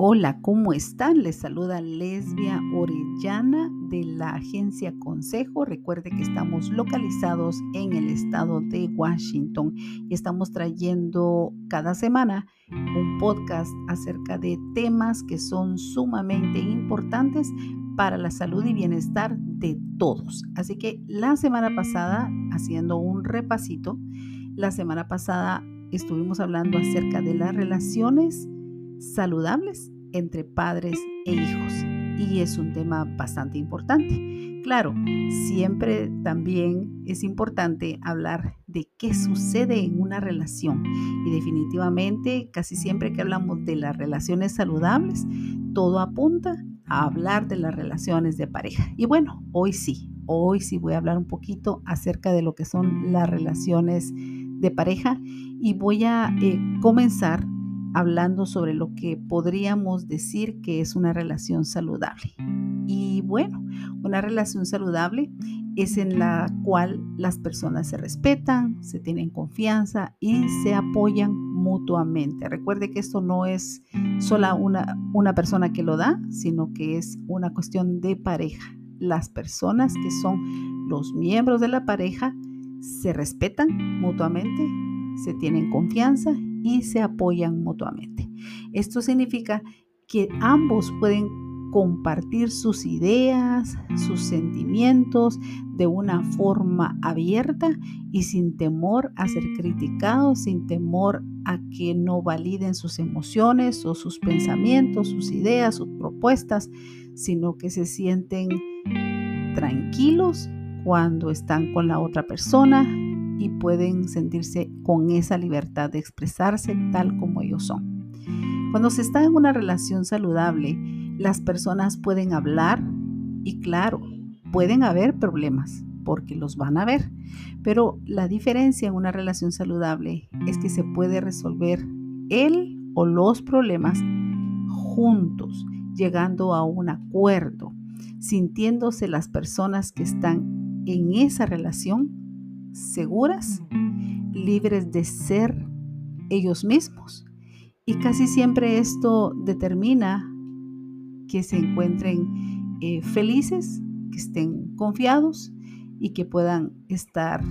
Hola, ¿cómo están? Les saluda Lesbia Orellana de la agencia Consejo. Recuerde que estamos localizados en el estado de Washington y estamos trayendo cada semana un podcast acerca de temas que son sumamente importantes para la salud y bienestar de todos. Así que la semana pasada, haciendo un repasito, la semana pasada estuvimos hablando acerca de las relaciones saludables entre padres e hijos. Y es un tema bastante importante. Claro, siempre también es importante hablar de qué sucede en una relación. Y definitivamente, casi siempre que hablamos de las relaciones saludables, todo apunta a hablar de las relaciones de pareja. Y bueno, hoy sí, hoy sí voy a hablar un poquito acerca de lo que son las relaciones de pareja y voy a eh, comenzar hablando sobre lo que podríamos decir que es una relación saludable. Y bueno, una relación saludable es en la cual las personas se respetan, se tienen confianza y se apoyan mutuamente. Recuerde que esto no es sola una, una persona que lo da, sino que es una cuestión de pareja. Las personas que son los miembros de la pareja se respetan mutuamente, se tienen confianza y se apoyan mutuamente. Esto significa que ambos pueden compartir sus ideas, sus sentimientos de una forma abierta y sin temor a ser criticados, sin temor a que no validen sus emociones o sus pensamientos, sus ideas, sus propuestas, sino que se sienten tranquilos cuando están con la otra persona y pueden sentirse con esa libertad de expresarse tal como ellos son. Cuando se está en una relación saludable, las personas pueden hablar y claro, pueden haber problemas porque los van a ver, pero la diferencia en una relación saludable es que se puede resolver él o los problemas juntos, llegando a un acuerdo, sintiéndose las personas que están en esa relación seguras, libres de ser ellos mismos. Y casi siempre esto determina que se encuentren eh, felices, que estén confiados y que puedan estar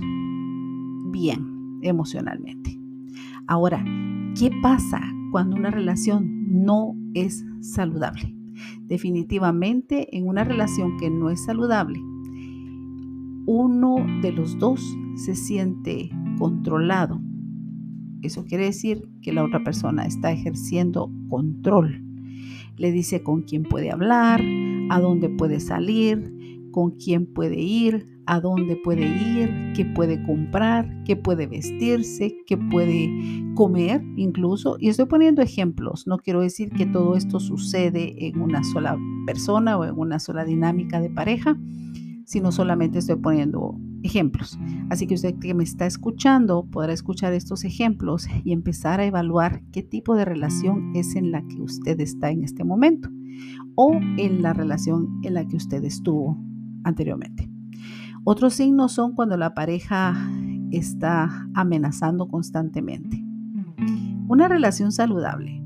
bien emocionalmente. Ahora, ¿qué pasa cuando una relación no es saludable? Definitivamente en una relación que no es saludable, uno de los dos se siente controlado. Eso quiere decir que la otra persona está ejerciendo control. Le dice con quién puede hablar, a dónde puede salir, con quién puede ir, a dónde puede ir, qué puede comprar, qué puede vestirse, qué puede comer incluso. Y estoy poniendo ejemplos. No quiero decir que todo esto sucede en una sola persona o en una sola dinámica de pareja, sino solamente estoy poniendo ejemplos. Así que usted que me está escuchando podrá escuchar estos ejemplos y empezar a evaluar qué tipo de relación es en la que usted está en este momento o en la relación en la que usted estuvo anteriormente. Otros signos son cuando la pareja está amenazando constantemente. Una relación saludable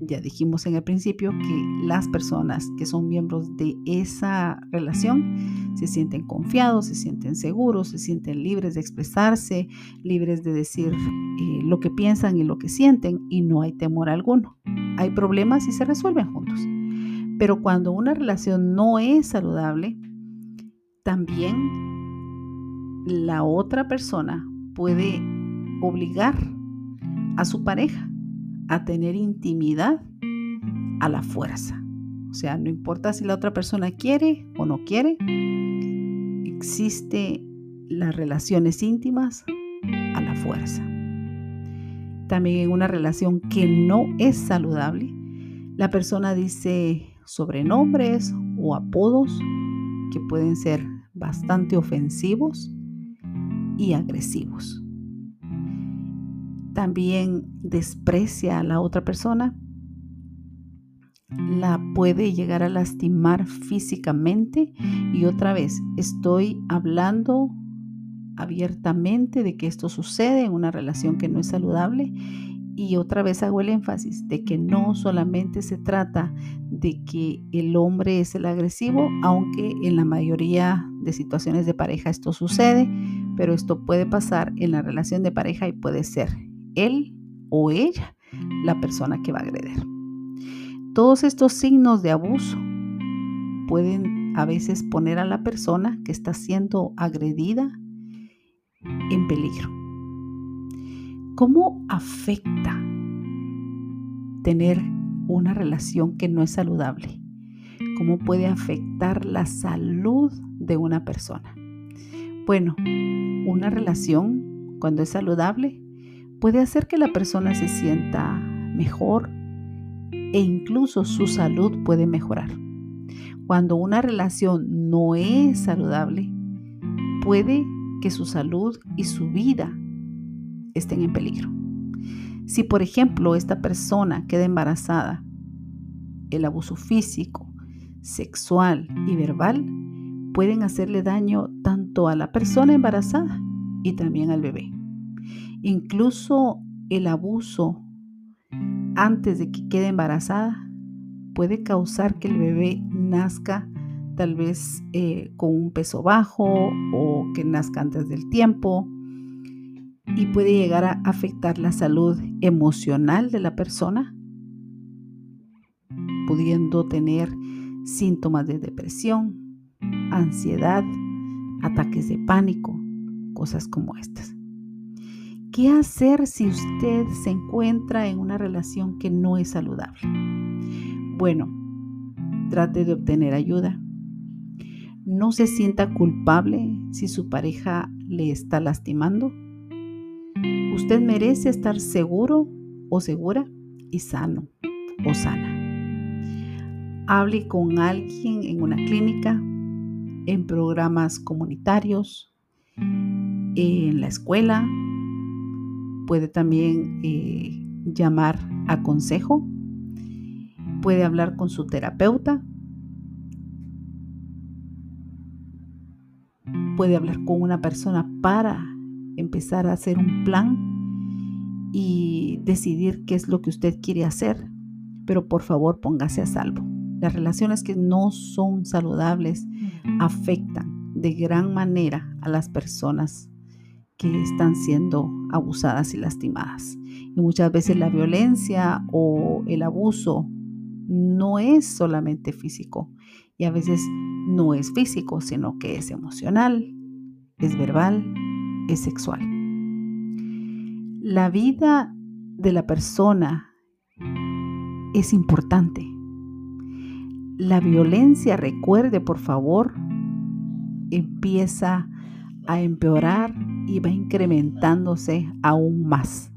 ya dijimos en el principio que las personas que son miembros de esa relación se sienten confiados, se sienten seguros, se sienten libres de expresarse, libres de decir eh, lo que piensan y lo que sienten y no hay temor alguno. Hay problemas y se resuelven juntos. Pero cuando una relación no es saludable, también la otra persona puede obligar a su pareja a tener intimidad a la fuerza. O sea, no importa si la otra persona quiere o no quiere, existe las relaciones íntimas a la fuerza. También en una relación que no es saludable, la persona dice sobrenombres o apodos que pueden ser bastante ofensivos y agresivos también desprecia a la otra persona, la puede llegar a lastimar físicamente y otra vez estoy hablando abiertamente de que esto sucede en una relación que no es saludable Y otra vez hago el énfasis de que no solamente se trata de que el hombre es el agresivo, aunque en la mayoría de situaciones de pareja esto sucede, pero esto puede pasar en la relación de pareja y puede ser él o ella la persona que va a agredir. Todos estos signos de abuso pueden a veces poner a la persona que está siendo agredida en peligro. ¿Cómo afecta tener una relación que no es saludable? ¿Cómo puede afectar la salud de una persona? Bueno, una relación cuando es saludable puede hacer que la persona se sienta mejor e incluso su salud puede mejorar. Cuando una relación no es saludable, puede que su salud y su vida estén en peligro. Si, por ejemplo, esta persona queda embarazada, el abuso físico, sexual y verbal pueden hacerle daño tanto a la persona embarazada y también al bebé. Incluso el abuso antes de que quede embarazada puede causar que el bebé nazca tal vez eh, con un peso bajo o que nazca antes del tiempo y puede llegar a afectar la salud emocional de la persona, pudiendo tener síntomas de depresión, ansiedad, ataques de pánico, cosas como estas. ¿Qué hacer si usted se encuentra en una relación que no es saludable? Bueno, trate de obtener ayuda. No se sienta culpable si su pareja le está lastimando Usted merece estar seguro o segura y sano o sana. Hable con alguien en una clínica, en programas comunitarios, en la escuela. Puede también eh, llamar a consejo. Puede hablar con su terapeuta. Puede hablar con una persona para empezar a hacer un plan y decidir qué es lo que usted quiere hacer. Pero por favor póngase a salvo. Las relaciones que no son saludables afectan de gran manera a las personas que están siendo abusadas y lastimadas. Y muchas veces la violencia o el abuso no es solamente físico y a veces no es físico, sino que es emocional, es verbal, es sexual. La vida de la persona es importante. La violencia, recuerde por favor, empieza a empeorar y va incrementándose aún más.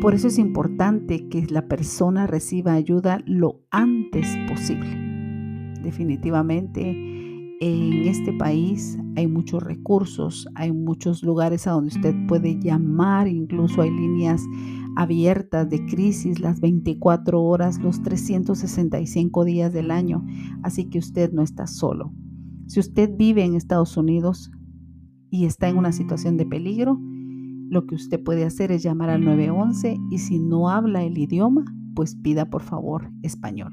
Por eso es importante que la persona reciba ayuda lo antes posible. Definitivamente en este país hay muchos recursos, hay muchos lugares a donde usted puede llamar, incluso hay líneas abiertas de crisis las 24 horas, los 365 días del año, así que usted no está solo. Si usted vive en Estados Unidos y está en una situación de peligro, lo que usted puede hacer es llamar al 911 y si no habla el idioma, pues pida por favor español.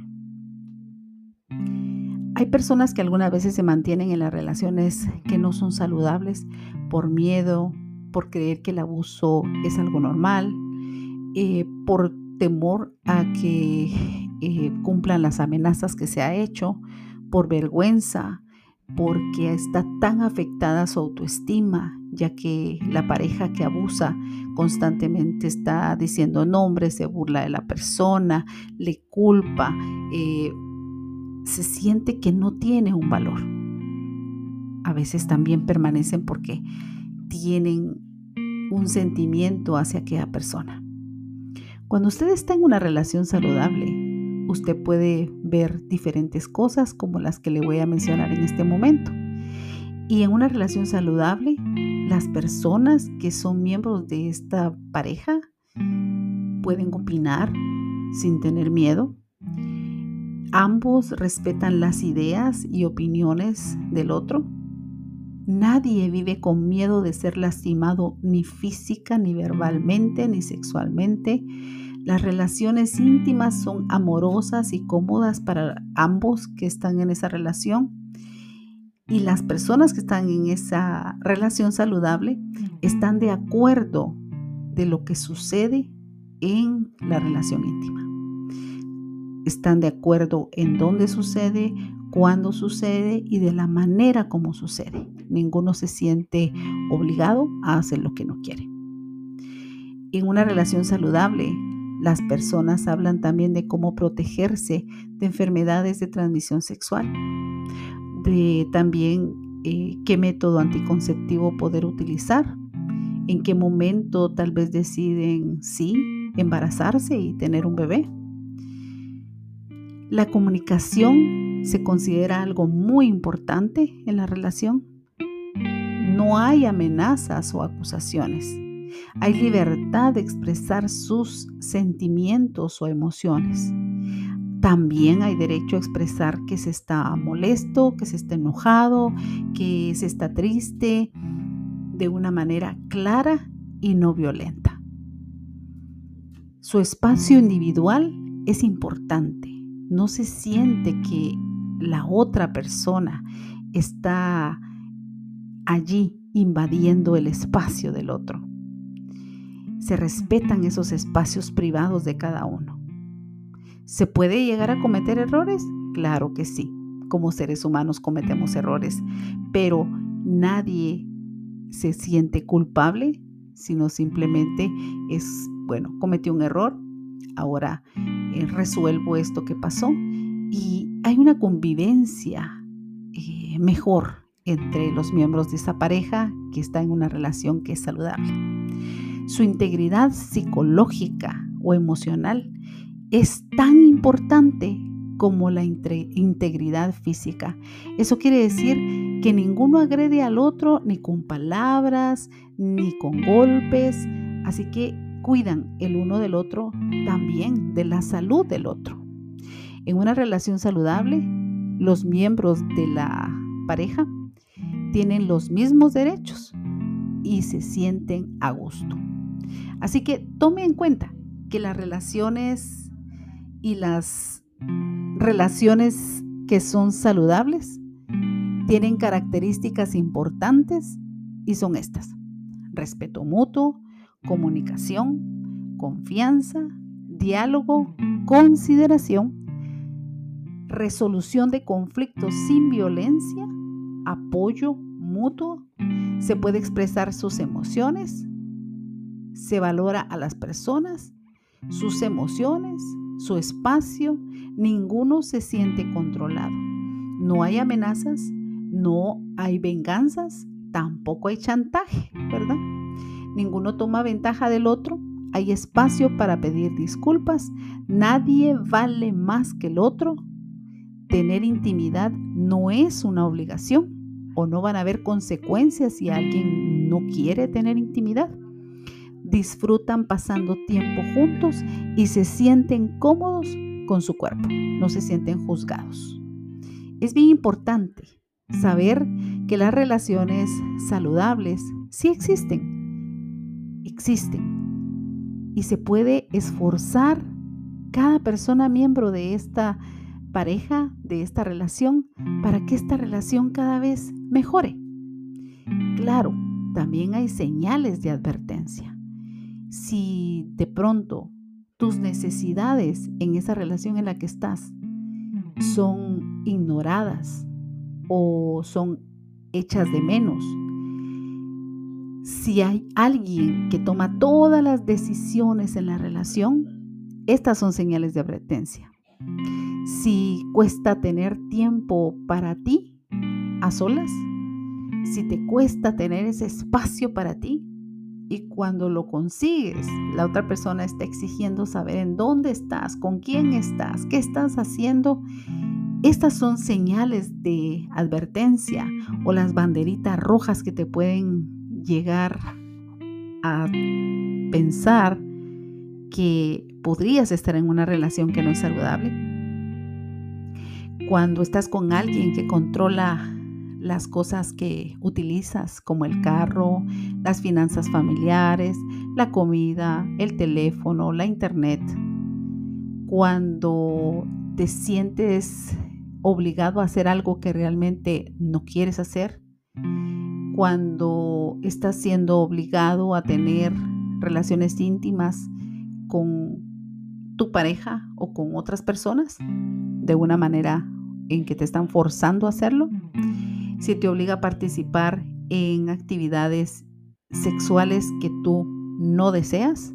Hay personas que algunas veces se mantienen en las relaciones que no son saludables por miedo, por creer que el abuso es algo normal, eh, por temor a que eh, cumplan las amenazas que se ha hecho, por vergüenza, porque está tan afectada su autoestima, ya que la pareja que abusa constantemente está diciendo nombres, se burla de la persona, le culpa, eh, se siente que no tiene un valor. A veces también permanecen porque tienen un sentimiento hacia aquella persona. Cuando usted está en una relación saludable, usted puede ver diferentes cosas como las que le voy a mencionar en este momento. Y en una relación saludable, las personas que son miembros de esta pareja pueden opinar sin tener miedo, Ambos respetan las ideas y opiniones del otro. Nadie vive con miedo de ser lastimado ni física, ni verbalmente, ni sexualmente. Las relaciones íntimas son amorosas y cómodas para ambos que están en esa relación. Y las personas que están en esa relación saludable están de acuerdo de lo que sucede en la relación íntima. Están de acuerdo en dónde sucede, cuándo sucede y de la manera como sucede. Ninguno se siente obligado a hacer lo que no quiere. En una relación saludable, las personas hablan también de cómo protegerse de enfermedades de transmisión sexual, de también eh, qué método anticonceptivo poder utilizar, en qué momento tal vez deciden sí embarazarse y tener un bebé. La comunicación se considera algo muy importante en la relación. No hay amenazas o acusaciones. Hay libertad de expresar sus sentimientos o emociones. También hay derecho a expresar que se está molesto, que se está enojado, que se está triste, de una manera clara y no violenta. Su espacio individual es importante. No se siente que la otra persona está allí invadiendo el espacio del otro. Se respetan esos espacios privados de cada uno. ¿Se puede llegar a cometer errores? Claro que sí. Como seres humanos cometemos errores, pero nadie se siente culpable, sino simplemente es, bueno, cometí un error, ahora eh, resuelvo esto que pasó y hay una convivencia eh, mejor entre los miembros de esa pareja que está en una relación que es saludable. Su integridad psicológica o emocional es tan importante como la integridad física. Eso quiere decir que ninguno agrede al otro ni con palabras, ni con golpes, así que cuidan el uno del otro también, de la salud del otro. En una relación saludable, los miembros de la pareja tienen los mismos derechos y se sienten a gusto. Así que tome en cuenta que las relaciones y las relaciones que son saludables tienen características importantes y son estas. Respeto mutuo, comunicación, confianza, diálogo, consideración resolución de conflictos sin violencia, apoyo mutuo, se puede expresar sus emociones, se valora a las personas, sus emociones, su espacio, ninguno se siente controlado. No hay amenazas, no hay venganzas, tampoco hay chantaje, ¿verdad? Ninguno toma ventaja del otro, hay espacio para pedir disculpas, nadie vale más que el otro, tener intimidad no es una obligación o no van a haber consecuencias si alguien no quiere tener intimidad. Disfrutan pasando tiempo juntos y se sienten cómodos con su cuerpo, no se sienten juzgados. Es bien importante saber que las relaciones saludables sí existen, existen y se puede esforzar cada persona miembro de esta pareja, de esta relación, para que esta relación cada vez mejore. Claro, también hay señales de advertencia. Si de pronto tus necesidades en esa relación en la que estás son ignoradas o son hechas de menos, si hay alguien que toma todas las decisiones en la relación, estas son señales de advertencia. Si cuesta tener tiempo para ti a solas, si te cuesta tener ese espacio para ti cuando lo consigues, la otra persona está exigiendo saber en dónde estás, con quién estás, qué estás haciendo. Estas son señales de advertencia o las banderitas rojas que te pueden llegar a pensar que podrías estar en una relación que no es saludable cuando estás con alguien que controla las cosas que utilizas, como el carro, las finanzas familiares, la comida, el teléfono, la internet. Cuando te sientes obligado a hacer algo que realmente no quieres hacer, cuando estás siendo obligado a tener relaciones íntimas con tu pareja o con otras personas de una manera en que te están forzando a hacerlo, si te obliga a participar en actividades sexuales que tú no deseas,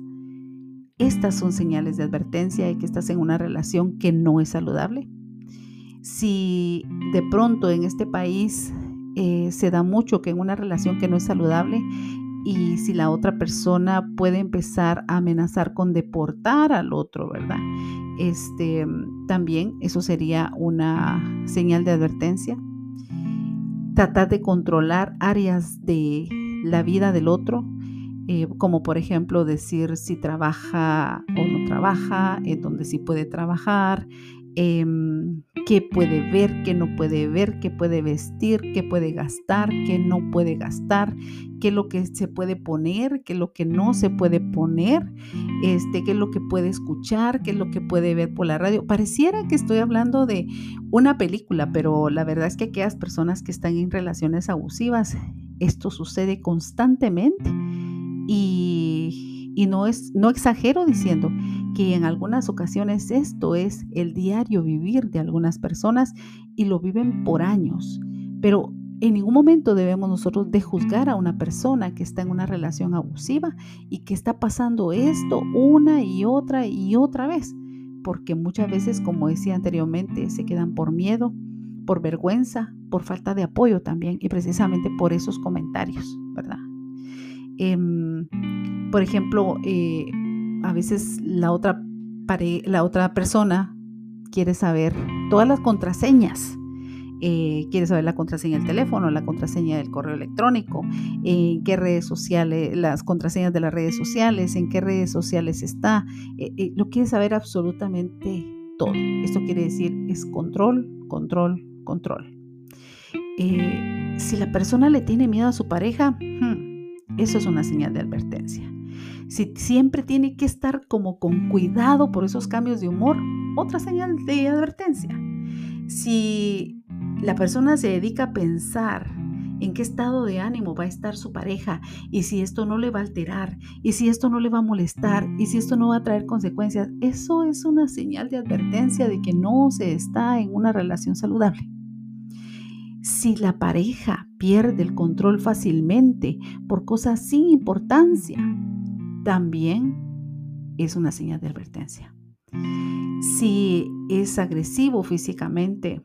estas son señales de advertencia de que estás en una relación que no es saludable. Si de pronto en este país eh, se da mucho que en una relación que no es saludable y si la otra persona puede empezar a amenazar con deportar al otro, ¿verdad? Este, también eso sería una señal de advertencia. Tratar de controlar áreas de la vida del otro, eh, como por ejemplo decir si trabaja o no trabaja, en donde sí puede trabajar, Em, qué puede ver, qué no puede ver, qué puede vestir, qué puede gastar, qué no puede gastar, qué es lo que se puede poner, qué es lo que no se puede poner, este, qué es lo que puede escuchar, qué es lo que puede ver por la radio. Pareciera que estoy hablando de una película, pero la verdad es que aquellas personas que están en relaciones abusivas, esto sucede constantemente y y no, es, no exagero diciendo que en algunas ocasiones esto es el diario vivir de algunas personas y lo viven por años. Pero en ningún momento debemos nosotros de juzgar a una persona que está en una relación abusiva y que está pasando esto una y otra y otra vez. Porque muchas veces, como decía anteriormente, se quedan por miedo, por vergüenza, por falta de apoyo también y precisamente por esos comentarios, ¿verdad? Em, por ejemplo, eh, a veces la otra, la otra persona quiere saber todas las contraseñas. Eh, quiere saber la contraseña del teléfono, la contraseña del correo electrónico, en qué redes sociales, las contraseñas de las redes sociales, en qué redes sociales está. Eh, lo quiere saber absolutamente todo. Esto quiere decir es control, control, control. si la persona le tiene miedo a su pareja, hmm, eso es una señal de advertencia si siempre tiene que estar como con cuidado por esos cambios de humor, otra señal de advertencia. Si la persona se dedica a pensar en qué estado de ánimo va a estar su pareja y si esto no le va a alterar y si esto no le va a molestar y si esto no va a traer consecuencias, eso es una señal de advertencia de que no se está en una relación saludable. Si la pareja pierde el control fácilmente por cosas sin importancia, también es una señal de advertencia. Si es agresivo físicamente,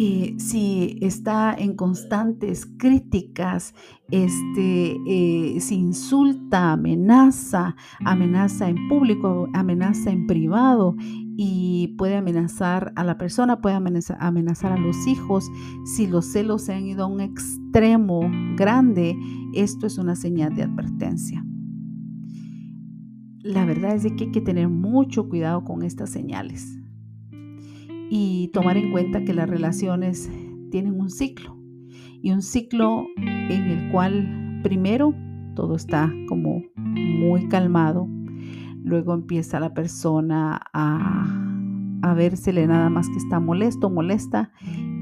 eh, si está en constantes críticas, este, eh, si insulta, amenaza, amenaza en público, amenaza en privado y puede amenazar a la persona, puede amenazar, a los hijos. Si los celos se han ido a un extremo grande, esto es una señal de advertencia. La verdad es de que hay que tener mucho cuidado con estas señales y tomar en cuenta que las relaciones tienen un ciclo y un ciclo en el cual primero todo está como muy calmado, Luego empieza la persona a, a vérsele nada más que está molesto, molesta,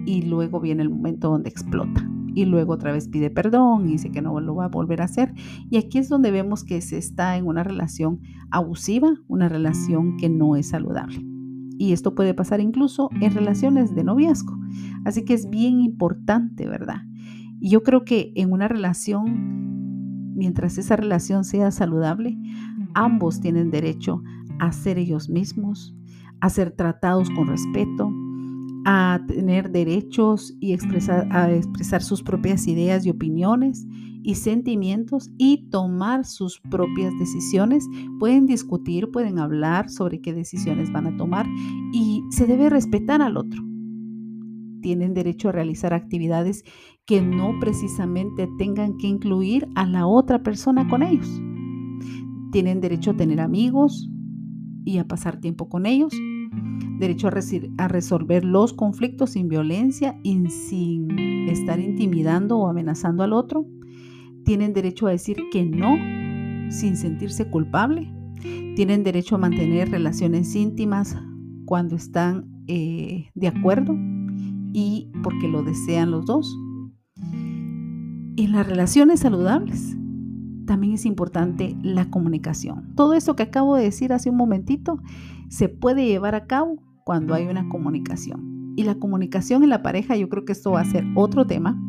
y luego viene el momento donde explota. Y luego otra vez pide perdón y dice que no lo va a volver a hacer. Y aquí es donde vemos que se está en una relación abusiva, una relación que no es saludable. Y esto puede pasar incluso en relaciones de noviazgo. Así que es bien importante, ¿verdad? Y yo creo que en una relación, mientras esa relación sea saludable, ambos tienen derecho a ser ellos mismos, a ser tratados con respeto, a tener derechos y expresar, a expresar sus propias ideas y opiniones y sentimientos y tomar sus propias decisiones. Pueden discutir, pueden hablar sobre qué decisiones van a tomar y se debe respetar al otro. Tienen derecho a realizar actividades que no precisamente tengan que incluir a la otra persona con ellos. Tienen derecho a tener amigos y a pasar tiempo con ellos. derecho a, resolver los conflictos sin violencia y sin estar intimidando o amenazando al otro. Tienen derecho a decir que no sin sentirse culpable. Tienen derecho a mantener relaciones íntimas cuando están eh, de acuerdo y porque lo desean los dos. En las relaciones saludables también es importante la comunicación. Todo eso que acabo de decir hace un momentito se puede llevar a cabo cuando hay una comunicación. Y la comunicación en la pareja, yo creo que esto va a ser otro tema.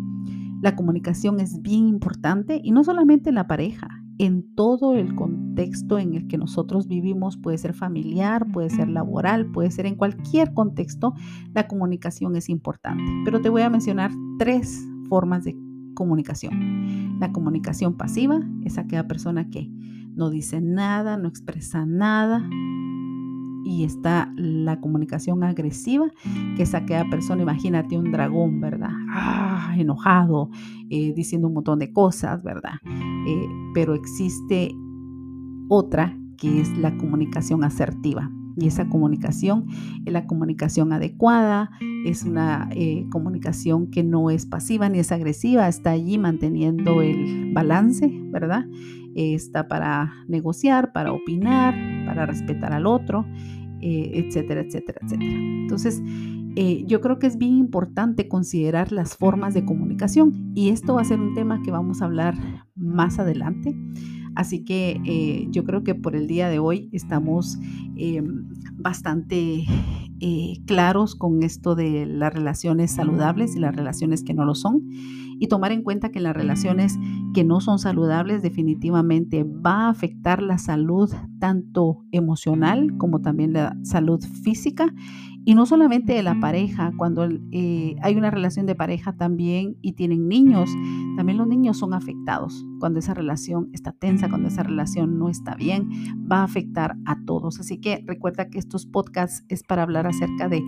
La comunicación es bien importante y no solamente en la pareja, en todo el contexto en el que nosotros vivimos, puede ser familiar, puede ser laboral, puede ser en cualquier contexto, la comunicación es importante. Pero te voy a mencionar tres formas de comunicación. La comunicación pasiva es aquella persona que no dice nada, no expresa nada, y está la comunicación agresiva, que es aquella persona, imagínate un dragón, ¿verdad? Ah, enojado, eh, diciendo un montón de cosas, ¿verdad? Eh, pero existe otra que es la comunicación asertiva. Y esa comunicación es la comunicación adecuada, es una eh, comunicación que no es pasiva ni es agresiva, está allí manteniendo el balance, ¿verdad? está para negociar, para opinar, para respetar al otro eh, etcétera, etcétera, etcétera. Entonces, eh, yo creo que es bien importante considerar las formas de comunicación y esto va a ser un tema que vamos a hablar más adelante. Así que eh, yo creo que por el día de hoy estamos bastante claros con esto de las relaciones saludables y las relaciones que no lo son y tomar en cuenta que las relaciones que no son saludables definitivamente va a afectar la salud tanto emocional como también la salud física y no solamente de la pareja, cuando eh, hay una relación de pareja también y tienen niños, también los niños son afectados. Cuando esa relación está tensa, cuando esa relación no está bien, va a afectar a todos. Así que recuerda que estos podcasts es para hablar acerca de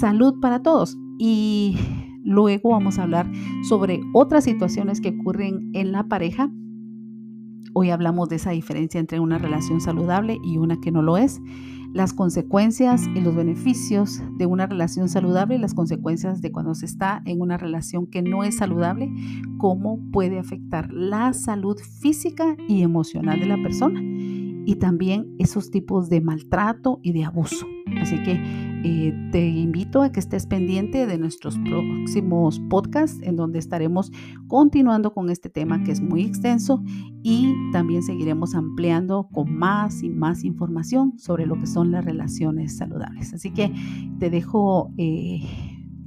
salud para todos. Y Luego vamos a hablar sobre otras situaciones que ocurren en la pareja. Hoy hablamos de esa diferencia entre una relación saludable y una que no lo es, las consecuencias y los beneficios de una relación saludable y las consecuencias de cuando se está en una relación que no es saludable, cómo puede afectar la salud física y emocional de la persona y también esos tipos de maltrato y de abuso. Así que eh, te invito a que estés pendiente de nuestros próximos podcasts en donde estaremos continuando con este tema que es muy extenso y también seguiremos ampliando con más y más información sobre lo que son las relaciones saludables. Así que te dejo eh,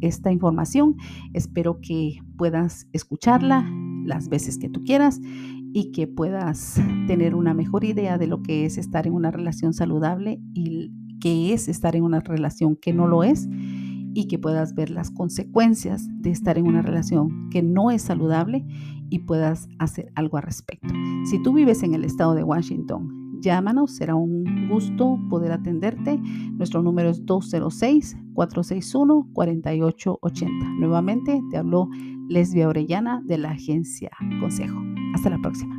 esta información. Espero que puedas escucharla las veces que tú quieras y que puedas tener una mejor idea de lo que es estar en una relación saludable y qué es estar en una relación que no lo es y que puedas ver las consecuencias de estar en una relación que no es saludable y puedas hacer algo al respecto. Si tú vives en el estado de Washington, llámanos, será un gusto poder atenderte. Nuestro número es 206-461-4880. Nuevamente te habló Lesbia Orellana de la agencia Consejo. Hasta la próxima.